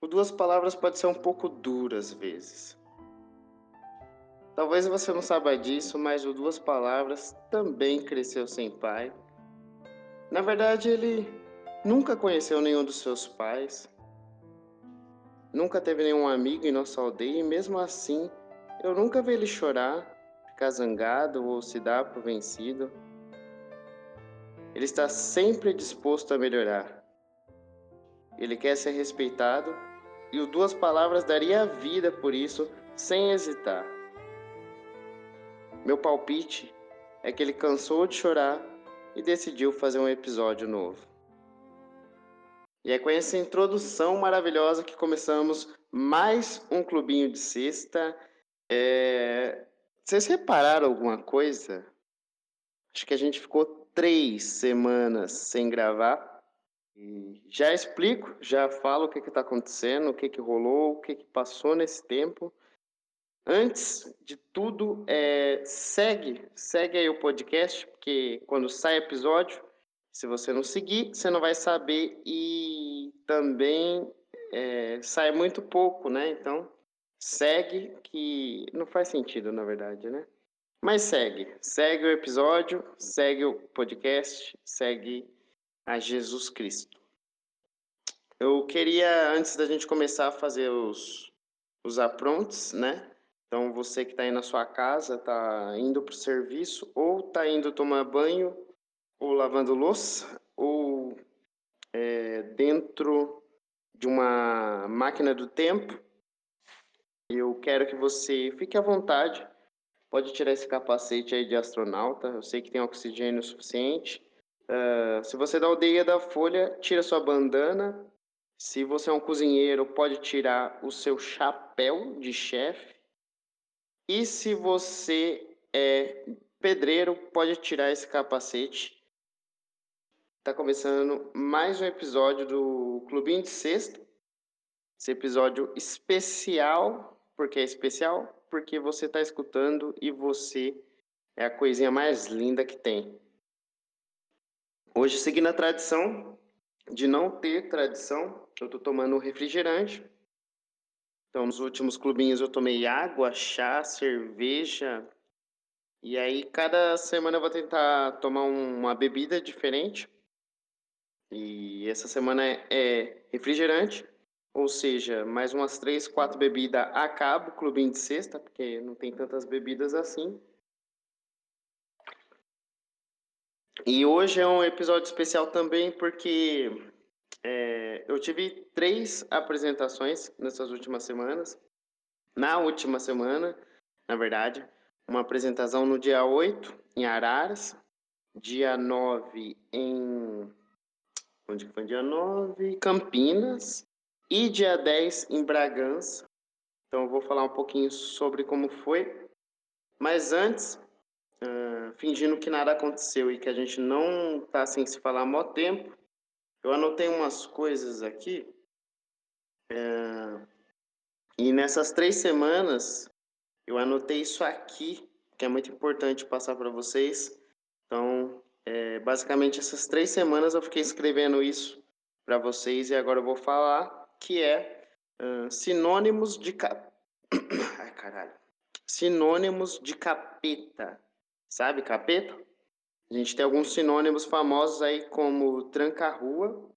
O duas palavras pode ser um pouco duro às vezes. Talvez você não saiba disso, mas o duas palavras também cresceu sem pai. Na verdade, ele nunca conheceu nenhum dos seus pais. Nunca teve nenhum amigo em nossa aldeia e mesmo assim, eu nunca vi ele chorar, ficar zangado ou se dar por vencido. Ele está sempre disposto a melhorar. Ele quer ser respeitado e o Duas Palavras daria a vida por isso sem hesitar. Meu palpite é que ele cansou de chorar e decidiu fazer um episódio novo. E é com essa introdução maravilhosa que começamos mais um clubinho de sexta. É... Vocês repararam alguma coisa? Acho que a gente ficou três semanas sem gravar. E já explico, já falo o que está acontecendo, o que, que rolou, o que, que passou nesse tempo. Antes de tudo, é, segue, segue aí o podcast, porque quando sai episódio, se você não seguir, você não vai saber e também é, sai muito pouco, né? Então, segue que não faz sentido, na verdade, né? Mas segue, segue o episódio, segue o podcast, segue a Jesus Cristo. Eu queria, antes da gente começar a fazer os, os aprontes, né? Então, você que está aí na sua casa, está indo para o serviço, ou está indo tomar banho, ou lavando louça, ou é, dentro de uma máquina do tempo, eu quero que você fique à vontade. Pode tirar esse capacete aí de astronauta, eu sei que tem oxigênio suficiente. Uh, se você é da aldeia da Folha, tira sua bandana. Se você é um cozinheiro, pode tirar o seu chapéu de chefe. E se você é pedreiro, pode tirar esse capacete. Tá começando mais um episódio do Clubinho de Sexta. Esse episódio especial. Por que é especial? Porque você está escutando e você é a coisinha mais linda que tem. Hoje, seguindo a tradição de não ter tradição, eu estou tomando refrigerante. Então, nos últimos clubinhos eu tomei água, chá, cerveja. E aí, cada semana eu vou tentar tomar uma bebida diferente. E essa semana é refrigerante, ou seja, mais umas três, quatro bebidas acaba o clubinho de sexta, porque não tem tantas bebidas assim. E hoje é um episódio especial também porque é, eu tive três apresentações nessas últimas semanas. Na última semana, na verdade, uma apresentação no dia 8 em Araras, dia 9 em. Onde foi dia 9? Campinas. E dia 10 em Bragança. Então eu vou falar um pouquinho sobre como foi. Mas antes, fingindo que nada aconteceu e que a gente não tá sem se falar há mó tempo, eu anotei umas coisas aqui. É, e nessas três semanas, eu anotei isso aqui, que é muito importante passar para vocês. Então, é, basicamente, essas três semanas eu fiquei escrevendo isso para vocês e agora eu vou falar que é uh, sinônimos de cap... Ai, caralho. Sinônimos de capeta. Sabe, capeta? A gente tem alguns sinônimos famosos aí como tranca-rua,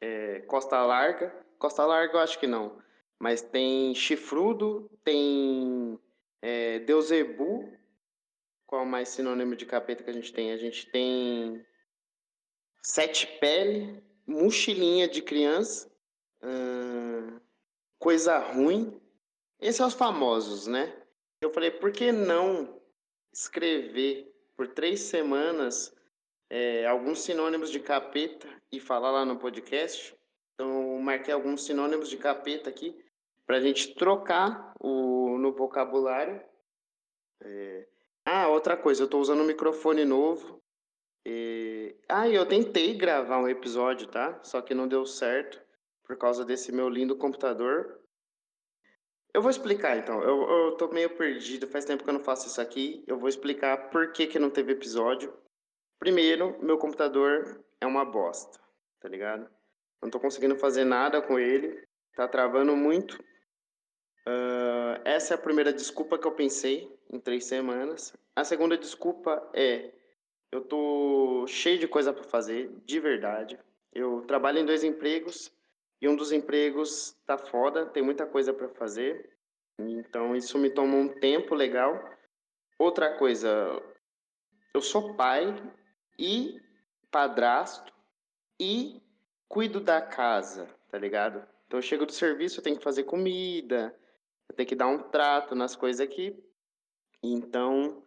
é, costa larga. Costa larga eu acho que não. Mas tem chifrudo, tem é, deusebu. Qual mais sinônimo de capeta que a gente tem? A gente tem sete pele, mochilinha de criança, hum, coisa ruim. Esses são os famosos, né? Eu falei, por que não escrever por três semanas é, alguns sinônimos de capeta e falar lá no podcast. Então, marquei alguns sinônimos de capeta aqui para a gente trocar o, no vocabulário. É... Ah, outra coisa, eu estou usando um microfone novo. E... Ah, eu tentei gravar um episódio, tá? Só que não deu certo por causa desse meu lindo computador. Eu vou explicar então. Eu, eu tô meio perdido, faz tempo que eu não faço isso aqui. Eu vou explicar por que, que não teve episódio. Primeiro, meu computador é uma bosta, tá ligado? Não tô conseguindo fazer nada com ele. tá travando muito. Uh, essa é a primeira desculpa que eu pensei em três semanas. A segunda desculpa é eu tô cheio de coisa para fazer, de verdade. Eu trabalho em dois empregos e um dos empregos tá foda, tem muita coisa para fazer. Então isso me toma um tempo legal. Outra coisa, eu sou pai e padrasto e cuido da casa, tá ligado? Então eu chego do serviço, eu tenho que fazer comida, eu tenho que dar um trato nas coisas aqui. Então,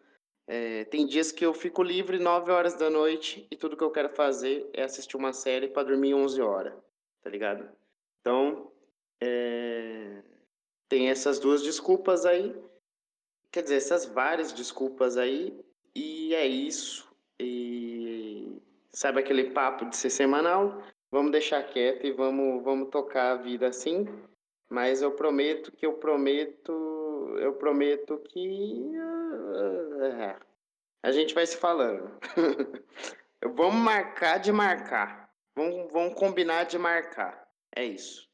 é, tem dias que eu fico livre 9 horas da noite e tudo que eu quero fazer é assistir uma série para dormir 11 horas, tá ligado? Então, é, tem essas duas desculpas aí, quer dizer, essas várias desculpas aí, e é isso. E sabe aquele papo de ser semanal? Vamos deixar quieto e vamos, vamos tocar a vida assim. Mas eu prometo que eu prometo, eu prometo que uh, a gente vai se falando. vamos marcar de marcar. Vamos, vamos combinar de marcar. É isso.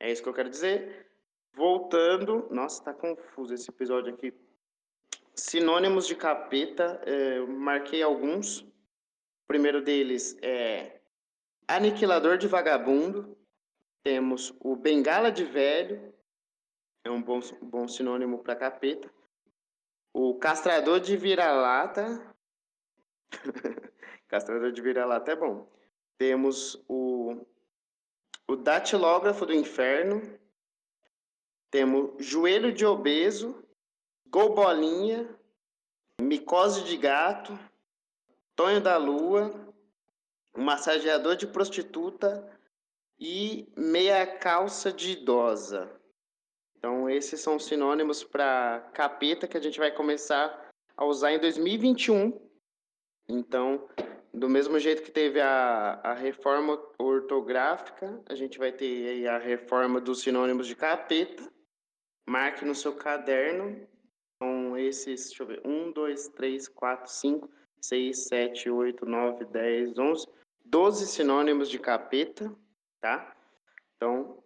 É isso que eu quero dizer. Voltando. Nossa, tá confuso esse episódio aqui. Sinônimos de capeta. É, eu marquei alguns. O primeiro deles é aniquilador de vagabundo. Temos o bengala de velho, é um bom, bom sinônimo para capeta. O castrador de vira-lata. castrador de vira-lata é bom. Temos o, o datilógrafo do inferno. Temos joelho de obeso, golbolinha, micose de gato, tonho da lua, massageador de prostituta, e meia calça de idosa. Então, esses são sinônimos para capeta que a gente vai começar a usar em 2021. Então, do mesmo jeito que teve a, a reforma ortográfica, a gente vai ter a reforma dos sinônimos de capeta. Marque no seu caderno. Então, esses, deixa eu ver, 1, 2, 3, 4, 5, 6, 7, 8, 9, 10, 11, 12 sinônimos de capeta tá? Então,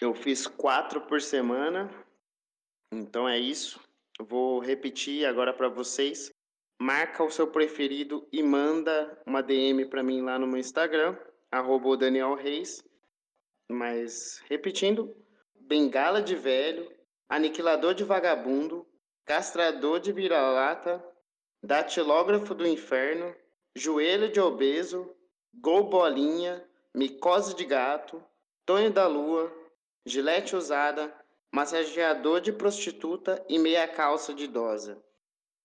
eu fiz quatro por semana, então é isso. Eu vou repetir agora para vocês. Marca o seu preferido e manda uma DM para mim lá no meu Instagram, arroba Daniel Reis. Mas, repetindo, bengala de velho, aniquilador de vagabundo, castrador de vira-lata, datilógrafo do inferno, joelho de obeso, Gol Bolinha, Micose de Gato, Tonho da Lua, Gilete Usada, Massageador de Prostituta e Meia Calça de Idosa.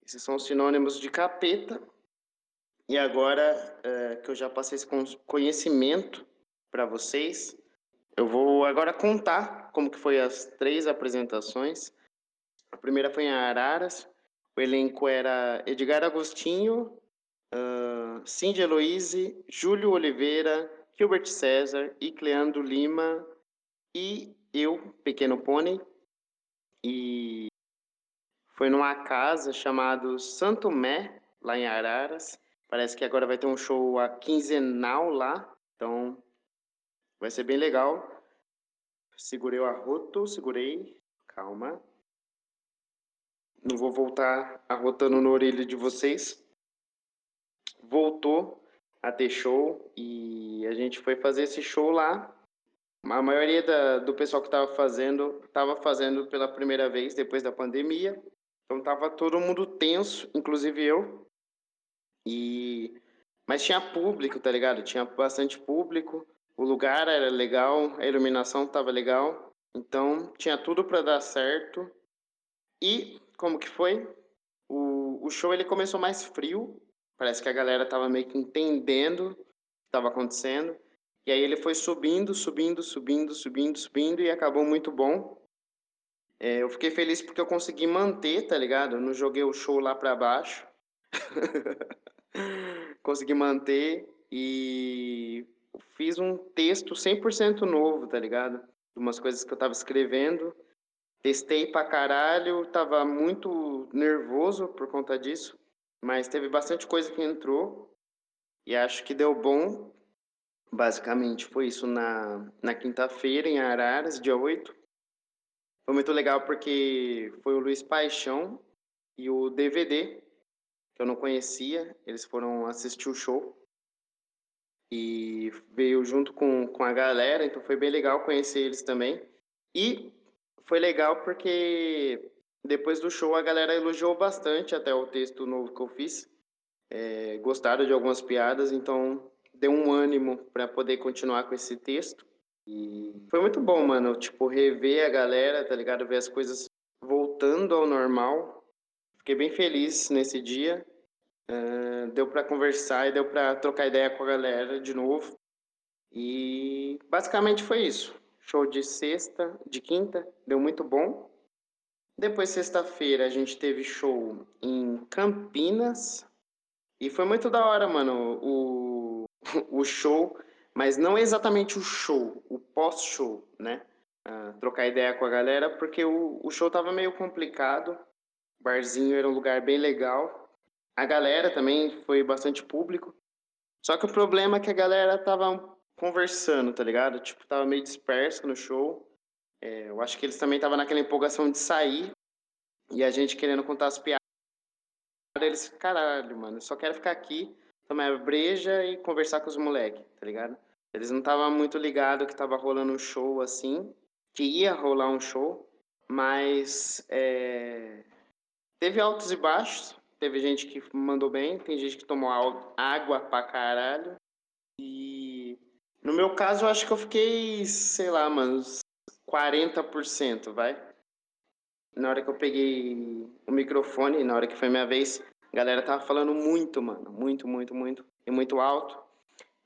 Esses são sinônimos de capeta. E agora é, que eu já passei esse conhecimento para vocês, eu vou agora contar como que foi as três apresentações. A primeira foi em Araras. O elenco era Edgar Agostinho, uh, Cindy Eloise, Júlio Oliveira, Gilbert César, Icleandro Lima e eu, Pequeno Pônei. E foi numa casa chamado Santo Mé, lá em Araras. Parece que agora vai ter um show a quinzenal lá, então vai ser bem legal. Segurei o arroto, segurei, calma. Não vou voltar arrotando no orelha de vocês voltou a ter show e a gente foi fazer esse show lá. A maioria da, do pessoal que estava fazendo, estava fazendo pela primeira vez depois da pandemia. Então tava todo mundo tenso, inclusive eu. E mas tinha público, tá ligado? Tinha bastante público. O lugar era legal, a iluminação estava legal. Então tinha tudo para dar certo. E como que foi? O, o show ele começou mais frio, Parece que a galera tava meio que entendendo o que estava acontecendo. E aí ele foi subindo, subindo, subindo, subindo, subindo e acabou muito bom. É, eu fiquei feliz porque eu consegui manter, tá ligado? Eu não joguei o show lá para baixo. consegui manter e fiz um texto 100% novo, tá ligado? De umas coisas que eu tava escrevendo. Testei pra caralho, tava muito nervoso por conta disso. Mas teve bastante coisa que entrou e acho que deu bom. Basicamente foi isso na na quinta-feira em Araras, dia 8. Foi muito legal porque foi o Luiz Paixão e o DVD, que eu não conhecia, eles foram assistir o show. E veio junto com com a galera, então foi bem legal conhecer eles também. E foi legal porque depois do show a galera elogiou bastante até o texto novo que eu fiz. Eh, gostaram de algumas piadas, então deu um ânimo pra poder continuar com esse texto. E foi muito bom, mano, tipo, rever a galera, tá ligado? Ver as coisas voltando ao normal. Fiquei bem feliz nesse dia. Hã, deu pra conversar e deu pra trocar ideia com a galera de novo. E basicamente foi isso. Show de sexta de quinta, deu muito bom. Depois sexta-feira a gente teve show em Campinas, e foi muito da hora, mano, o o show, mas não exatamente o show, o pós-show, né. Hã, trocar ideia com a galera, porque o o show estava meio complicado, o barzinho era um lugar bem legal. A galera também foi bastante público. Só que o problema é que a galera estava conversando, tá ligado? Tipo, estava meio dispersa no show. Eh, eu acho que eles também estavam naquela empolgação de sair, e a gente querendo contar as piadas eles: "Caralho, mano, eu só quero ficar aqui, tomar breja e conversar com os moleque", tá ligado? Eles não estava muito ligado que estava rolando um show, assim, que ia rolar um show, mas, eh, teve altos e baixos, teve gente que mandou bem, tem gente que tomou água pra caralho. E no meu caso eu acho que eu fiquei, sei lá, mano, uns 40%, vai. Na hora que eu peguei o microfone, na hora que foi minha vez, a galera estava falando muito, mano, muito, muito, muito e muito alto.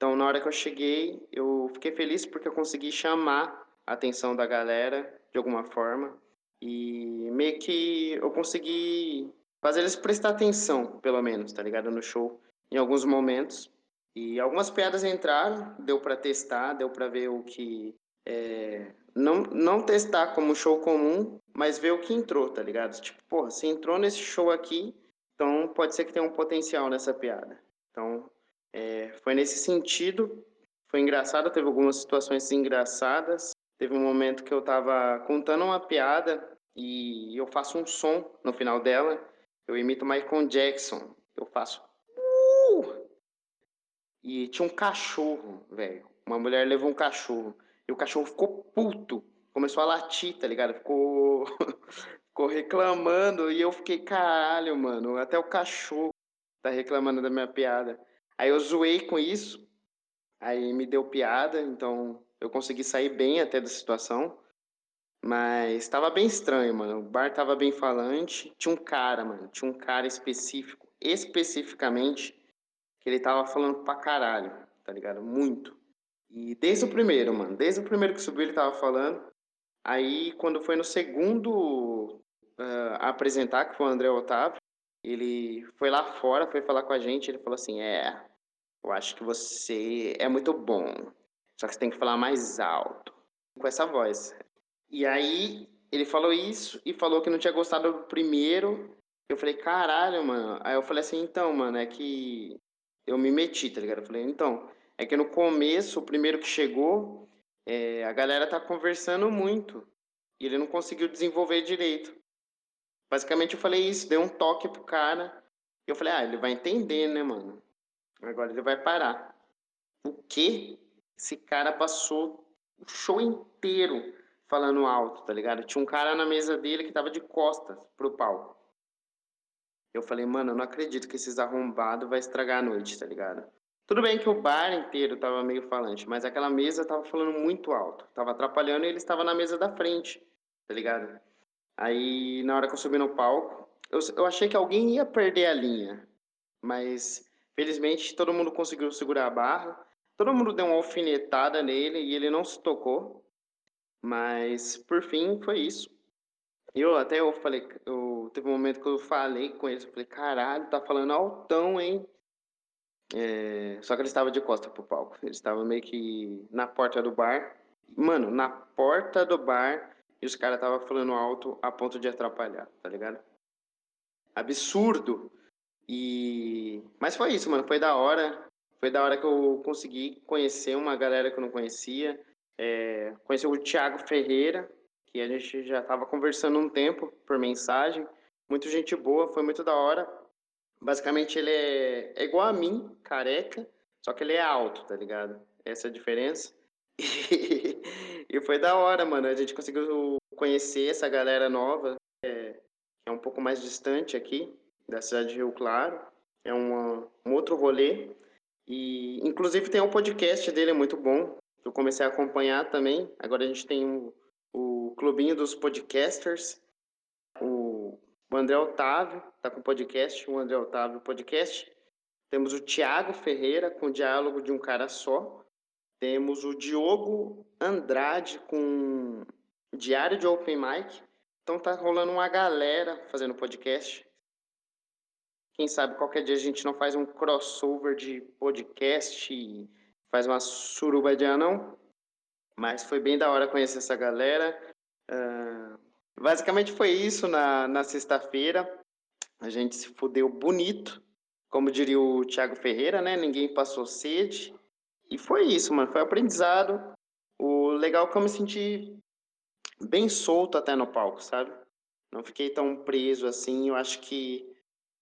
Então na hora que eu cheguei, eu fiquei feliz porque eu consegui chamar a atenção da galera de alguma forma, e meio que eu consegui fazer eles prestar atenção, pelo menos, tá ligado, no show, em alguns momentos. E algumas piadas entraram, deu pra testar, deu pra ver o que, eh, não não testar como show comum, mas ver o que entrou, tá ligado? Tipo: "Porra, se entrou nesse show aqui, então pode ser que tenha um potencial nessa piada". Então, eh, foi nesse sentido, foi engraçado, teve algumas situações engraçadas. Teve um momento que eu estava contando uma piada, e eu faço um som no final dela, eu imito Michael Jackson, eu faço: "Uh". E tinha um cachorro, velho, uma mulher levou um cachorro, e o cachorro ficou puto, começou a latir, tá ligado? Ficou ficou reclamando, e eu fiquei: "Caralho, mano, até o cachorro tá reclamando da minha piada". Aí eu zoei com isso, aí me deu piada, então eu consegui sair bem até da situação, mas estava bem estranho, mano, o bar estava bem falante. Tinha um cara, mano, tinha um cara específico, especificamente, que ele estava falando pra caralho, tá ligado? Muito. E desde o primeiro, mano, desde o primeiro que subiu ele estava falando. Aí quando foi no segundo, a apresentar, que foi o André Otávio, ele foi lá fora, foi falar com a gente, ele falou assim: "É, eu acho que você é muito bom, só que você tem que falar mais alto", com essa voz. E aí ele falou isso e falou que não tinha gostado do primeiro. Eu falei: "Caralho, mano". Aí eu falei assim: "Então, mano, é que" eu me meti, tá ligado? Eu falei: "Então, é que no começo, o primeiro que chegou, eh, a galera tá conversando muito, e ele não conseguiu desenvolver direito". Basicamente eu falei isso, dei um toque para o cara, e eu falei: "Ah, ele vai entender, né, mano, agora ele vai parar". O quê? Esse cara passou o show inteiro falando alto, tá ligado? Tinha um cara na mesa dele que estava de costas para o palco. Eu falei: "Mano, eu não acredito que esses arrombado vai estragar a noite", tá ligado? Tudo bem que o bar inteiro estava meio falante, mas aquela mesa estava falando muito alto, estava atrapalhando e ele estava na mesa da frente, tá ligado? Aí na hora que eu subi no palco, eu eu achei que alguém ia perder a linha, mas felizmente todo mundo conseguiu segurar a barra, todo mundo deu uma alfinetada nele e ele não se tocou, mas por fim foi isso. Eu até eu falei eu teve um momento que eu falei com eles, eu falei: "Caralho, tá falando altão, hein". Eh, só que ele estava de costa para o palco, ele estava meio que na porta do bar. Mano, na porta do bar, e os cara estava falando alto a ponto de atrapalhar, tá ligado? Absurdo. E mas foi isso, mano, foi da hora, Foi da hora que eu consegui conhecer uma galera que eu não conhecia. É, conheci o Thiago Ferreira, que a gente já estava conversando um tempo por mensagem. Muito gente boa, foi muito da hora. Basicamente, ele é, é igual a mim, careca, só que ele é alto, tá ligado? Essa é a diferença. E, e foi da hora, mano. A gente conseguiu conhecer essa galera nova, é, que é um pouco mais distante aqui, da cidade de Rio Claro. É uma, um outro rolê. E, inclusive, tem um podcast dele, é muito bom. Eu comecei a acompanhar também. Agora a gente tem o, o Clubinho dos Podcasters. O, o André Otávio tá com podcast, o André Otávio Podcast. Temos o Tiago Ferreira com Diálogo de um Cara Só. Temos o Diogo Andrade com Diário de Open Mic. Então tá rolando uma galera fazendo podcast. Quem sabe qualquer dia a gente não faz um crossover de podcast e faz uma suruba de anão. Mas foi bem da hora conhecer essa galera. Uh, basicamente foi isso na, na sexta-feira. A gente se fudeu bonito. Como diria o Thiago Ferreira, né? Ninguém passou sede. E foi isso, mano. Foi aprendizado. O legal é que eu me senti bem solto até no palco, sabe? Não fiquei tão preso assim. Eu acho que,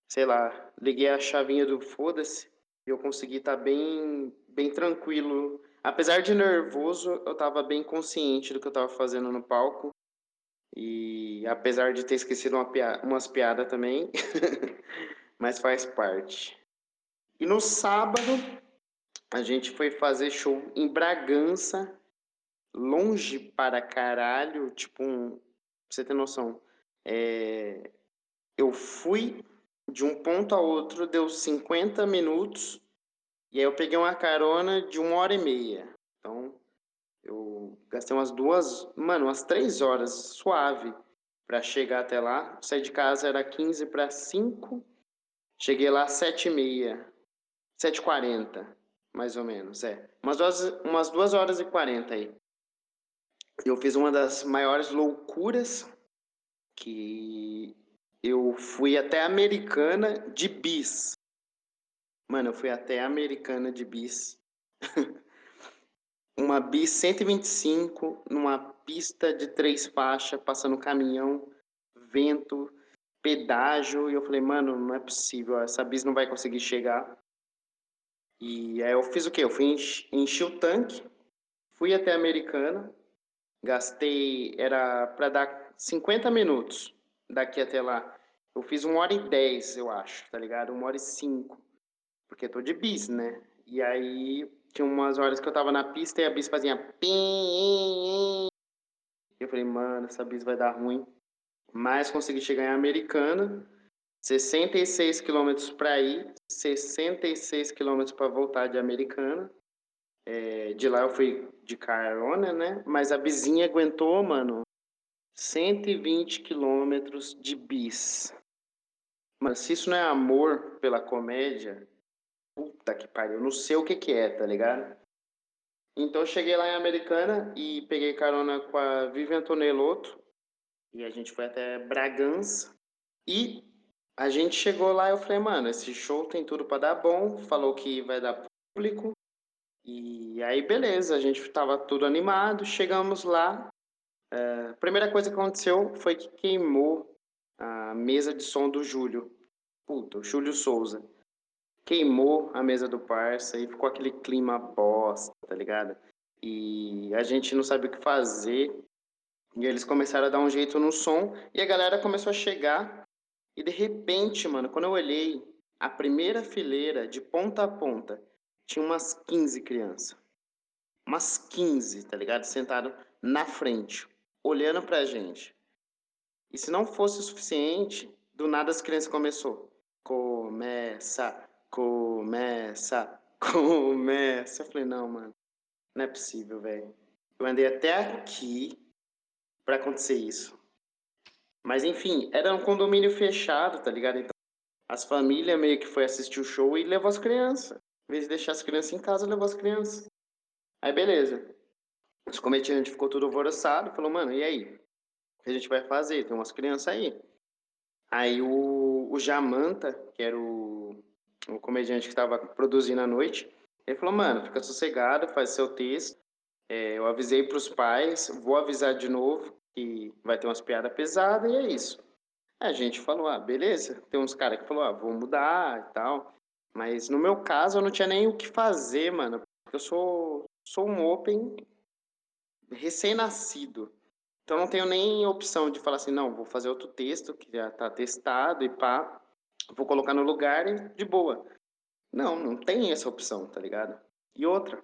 sei lá, liguei a chavinha do foda-se e eu consegui estar tá bem, bem tranquilo. Apesar de nervoso, eu estava bem consciente do que eu estava fazendo no palco. E apesar de ter esquecido uma piada, umas piadas também, mas faz parte. E no sábado, a gente foi fazer show em Bragança, longe para caralho, tipo um, pra você ter noção. É, eu fui de um ponto a outro, deu 50 minutos, e aí eu peguei uma carona de uma hora e meia. Então, eu gastei umas duas, mano, umas três horas suave para chegar até lá. Saí de casa era 15 para 5, cheguei lá às 7 e meia, 7h40 mais ou menos, é. Umas duas, umas duas horas e quarenta aí. Eu fiz uma das maiores loucuras que fui até Americana de bis. Mano, eu fui até Americana de bis. uma bis 125 numa pista de três faixas, passando caminhão, vento, pedágio. E eu falei, mano, não é possível, essa bis não vai conseguir chegar. E aí eu fiz o quê? Eu fui enchi, enchi o tanque, fui até Americana, gastei, era para dar 50 minutos daqui até lá. Eu fiz uma hora e 10, eu acho, tá ligado? Uma hora e cinco. Porque eu tô de bis, né? E aí tinha umas horas que eu tava na pista e a bis fazia pim. Eu falei, mano, essa bis vai dar ruim. Mas consegui chegar em Americana 66 quilômetros para ir, 66 quilômetros para voltar de Americana. É, de lá eu fui de carona, né? Mas a vizinha aguentou, mano, 120 quilômetros de bis. Mas se isso não é amor pela comédia, puta que pariu, eu não sei o que que é, tá ligado? Então eu cheguei lá em Americana e peguei carona com a Vivian Tonelotto e a gente foi até Bragança e a gente chegou lá e eu falei, mano, esse show tem tudo para dar bom, falou que vai dar público. E aí, beleza, a gente tava tudo animado, chegamos lá. É, a primeira coisa que aconteceu foi que queimou a mesa de som do Júlio. Puta, o Júlio Souza. Queimou a mesa do parça e ficou aquele clima bosta, tá ligado? E a gente não sabia o que fazer. E eles começaram a dar um jeito no som e a galera começou a chegar e de repente, mano, quando eu olhei a primeira fileira de ponta a ponta, tinha umas 15 crianças. Umas 15, tá ligado? Sentado na frente, olhando pra gente. E se não fosse o suficiente, do nada as crianças começou. Começa, começa, começa. Eu falei, não, mano, não é possível, velho. Eu andei até aqui para acontecer isso. Mas enfim, era um condomínio fechado, tá ligado? Então as famílias meio que foi assistir o show e levou as crianças. Em vez de deixar as crianças em casa, levou as crianças. Aí beleza. Os comediantes ficou tudo alvoroçado, falou, mano, e aí? O que a gente vai fazer? Tem umas crianças aí. Aí o, o Jamanta, que era o, o comediante que estava produzindo à noite, Ele falou, mano, fica sossegado, faz seu texto. É, eu avisei para os pais, vou avisar de novo que vai ter umas piadas pesadas e é isso. A gente falou, ah, beleza. Tem uns caras que falou, ah, vou mudar e tal. Mas no meu caso eu não tinha nem o que fazer, mano. Porque eu sou, sou um open recém-nascido. Então não tenho nem opção de falar assim, não, vou fazer outro texto que já tá testado e pá, vou colocar no lugar e de boa. Não, não tem essa opção, tá ligado? E outra,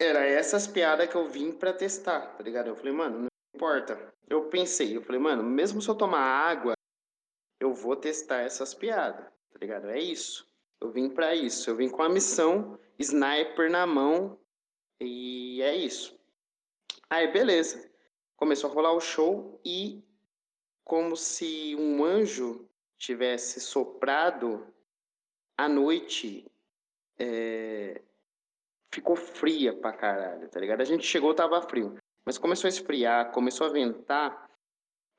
era essas piadas que eu vim para testar, tá ligado? Eu falei, mano, não importa. Eu pensei, eu falei, mano, mesmo se eu tomar água, eu vou testar essas piadas, tá ligado? É isso. Eu vim para isso. Eu vim com a missão, sniper na mão, e é isso. Aí, beleza. Começou a rolar o show e, como se um anjo tivesse soprado, a noite é, ficou fria pra caralho, tá ligado? A gente chegou, tava frio. Mas começou a esfriar, começou a ventar.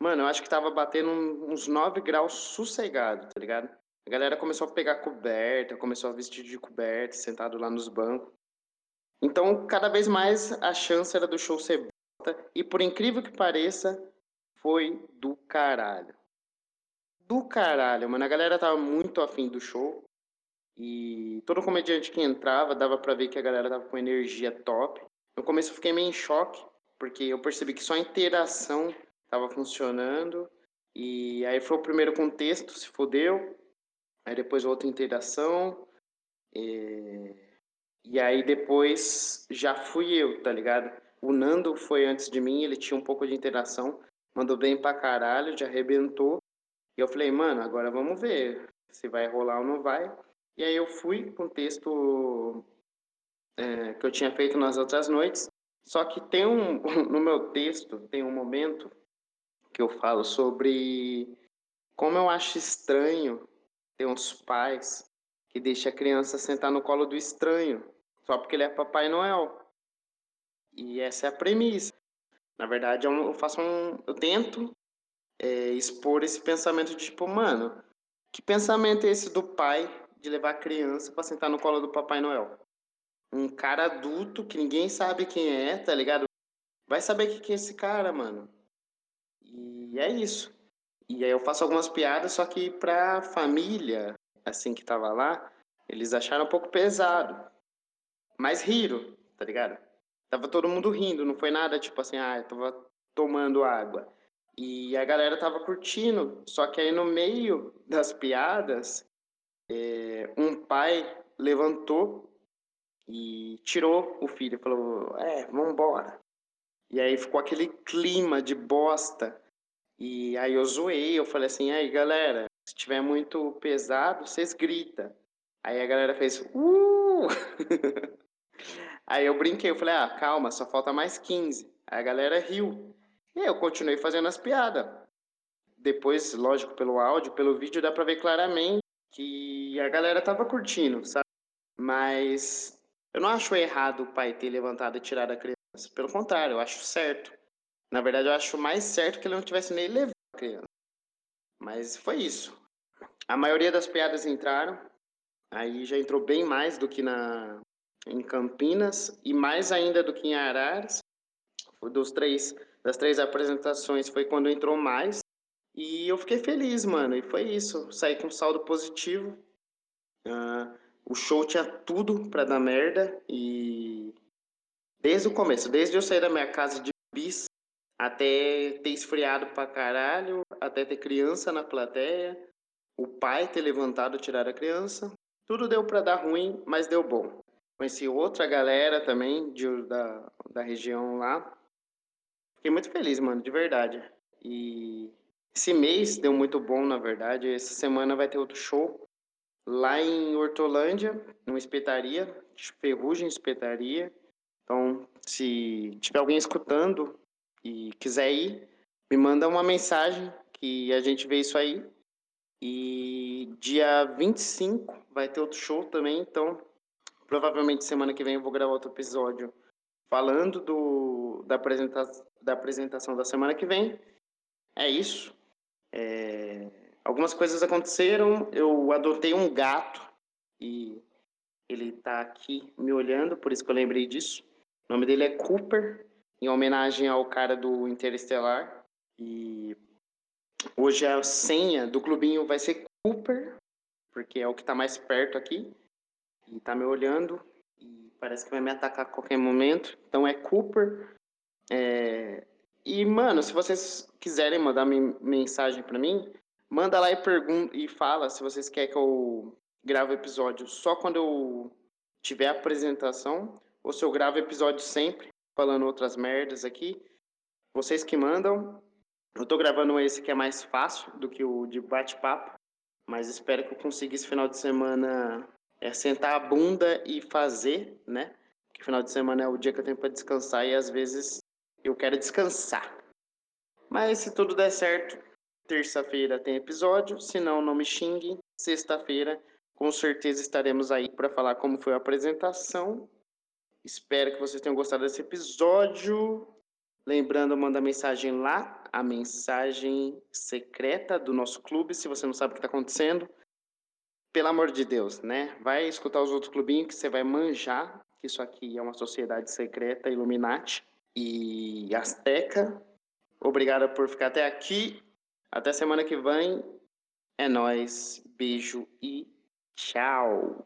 Mano, eu acho que tava batendo uns 9 graus sossegado, tá ligado? A galera começou a pegar coberta, começou a vestir de coberta, sentado lá nos bancos. Então, cada vez mais a chance era do show ser. E por incrível que pareça, foi do caralho. Do caralho, mano. A galera tava muito afim do show. E todo comediante que entrava dava para ver que a galera tava com energia top. No começo eu fiquei meio em choque, porque eu percebi que só a interação tava funcionando. E aí foi o primeiro contexto, se fodeu. Aí depois outra interação. E, e aí depois já fui eu, tá ligado? O Nando foi antes de mim, ele tinha um pouco de interação, mandou bem pra caralho, já arrebentou. E eu falei, mano, agora vamos ver se vai rolar ou não vai. E aí eu fui com o texto é, que eu tinha feito nas outras noites. Só que tem um no meu texto tem um momento que eu falo sobre como eu acho estranho ter uns pais que deixam a criança sentar no colo do estranho só porque ele é Papai Noel. E essa é a premissa. Na verdade, eu faço um, eu tento é, expor esse pensamento de tipo, mano, que pensamento é esse do pai de levar a criança para sentar no colo do Papai Noel. Um cara adulto que ninguém sabe quem é, tá ligado? Vai saber o que é esse cara, mano. E é isso. E aí eu faço algumas piadas, só que pra família, assim, que tava lá, eles acharam um pouco pesado. Mas riram, tá ligado? Tava todo mundo rindo, não foi nada tipo assim, ah, eu tava tomando água. E a galera tava curtindo, só que aí no meio das piadas, é, um pai levantou e tirou o filho, falou: É, vambora. E aí ficou aquele clima de bosta. E aí eu zoei, eu falei assim: aí galera, se tiver muito pesado, vocês gritam. Aí a galera fez: Uh! aí eu brinquei, eu falei: ah, calma, só falta mais 15. Aí a galera riu. E aí eu continuei fazendo as piadas. Depois, lógico, pelo áudio, pelo vídeo, dá pra ver claramente que a galera tava curtindo, sabe? Mas eu não acho errado o pai ter levantado e tirado a criança. Pelo contrário, eu acho certo. Na verdade, eu acho mais certo que ele não tivesse nem levado a criança. Mas foi isso. A maioria das piadas entraram. Aí já entrou bem mais do que na em Campinas e mais ainda do que em Araras. Dos três, das três apresentações foi quando entrou mais. E eu fiquei feliz, mano. E foi isso. Saí com saldo positivo. Uh, o show tinha tudo pra dar merda. E desde o começo, desde eu sair da minha casa de bis até ter esfriado pra caralho, até ter criança na plateia, o pai ter levantado tirado a criança, tudo deu pra dar ruim, mas deu bom. Conheci outra galera também de, da, da região lá. Fiquei muito feliz, mano, de verdade. E esse mês deu muito bom, na verdade. Essa semana vai ter outro show lá em Hortolândia, numa espetaria, Ferrugem Espetaria. Então, se tiver alguém escutando e quiser ir, me manda uma mensagem que a gente vê isso aí. E dia 25 vai ter outro show também, então provavelmente semana que vem eu vou gravar outro episódio falando do, da, apresenta da apresentação da semana que vem. É isso. É, algumas coisas aconteceram, eu adotei um gato e Ele tá aqui me olhando, por isso que eu lembrei disso. O nome dele é Cooper, em homenagem ao cara do Interestelar. E hoje a senha do clubinho vai ser Cooper, porque é o que tá mais perto aqui. E tá me olhando e parece que vai me atacar a qualquer momento. Então é Cooper. É... E, mano, se vocês quiserem mandar mensagem para mim, manda lá e pergunta e fala se vocês querem que eu grave episódio só quando eu tiver apresentação ou se eu gravo episódio sempre falando outras merdas aqui. Vocês que mandam. Eu tô gravando esse que é mais fácil do que o de bate-papo, mas espero que eu consiga esse final de semana é sentar a bunda e fazer, né? Porque final de semana é o dia que eu tenho para descansar e às vezes eu quero descansar. Mas se tudo der certo, terça-feira tem episódio, se não, não me xingue. Sexta-feira, com certeza estaremos aí para falar como foi a apresentação. Espero que vocês tenham gostado desse episódio. Lembrando, manda mensagem lá, a mensagem secreta do nosso clube, se você não sabe o que está acontecendo pelo amor de Deus, né? Vai escutar os outros clubinhos que você vai manjar que isso aqui é uma sociedade secreta, Illuminati e Azteca. Obrigado por ficar até aqui. Até semana que vem. É nós. Beijo e tchau.